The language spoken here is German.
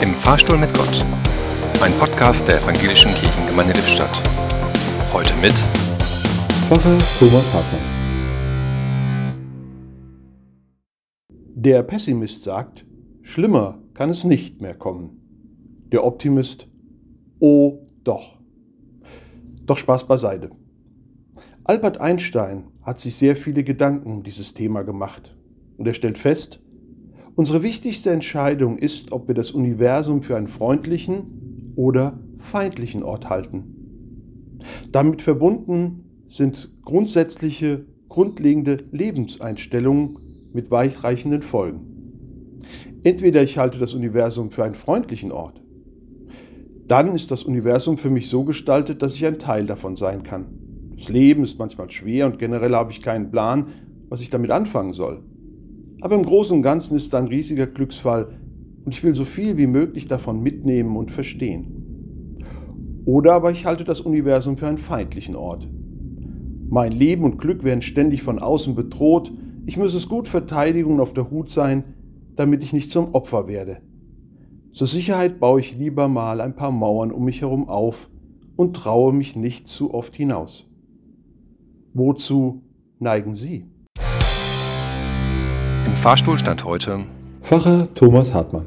Im Fahrstuhl mit Gott. Ein Podcast der Evangelischen Kirchengemeinde Lippstadt. Heute mit Pfarrer Thomas Hartmann. Der Pessimist sagt, schlimmer kann es nicht mehr kommen. Der Optimist, oh doch. Doch Spaß beiseite. Albert Einstein hat sich sehr viele Gedanken um dieses Thema gemacht und er stellt fest, unsere wichtigste Entscheidung ist, ob wir das Universum für einen freundlichen oder feindlichen Ort halten. Damit verbunden sind grundsätzliche, grundlegende Lebenseinstellungen mit weichreichenden Folgen. Entweder ich halte das Universum für einen freundlichen Ort, dann ist das Universum für mich so gestaltet, dass ich ein Teil davon sein kann. Das Leben ist manchmal schwer und generell habe ich keinen Plan, was ich damit anfangen soll. Aber im Großen und Ganzen ist es ein riesiger Glücksfall und ich will so viel wie möglich davon mitnehmen und verstehen. Oder aber ich halte das Universum für einen feindlichen Ort. Mein Leben und Glück werden ständig von außen bedroht, ich muss es gut verteidigen und auf der Hut sein, damit ich nicht zum Opfer werde. Zur Sicherheit baue ich lieber mal ein paar Mauern um mich herum auf und traue mich nicht zu oft hinaus. Wozu neigen Sie? Im Fahrstuhl stand heute Pfarrer Thomas Hartmann.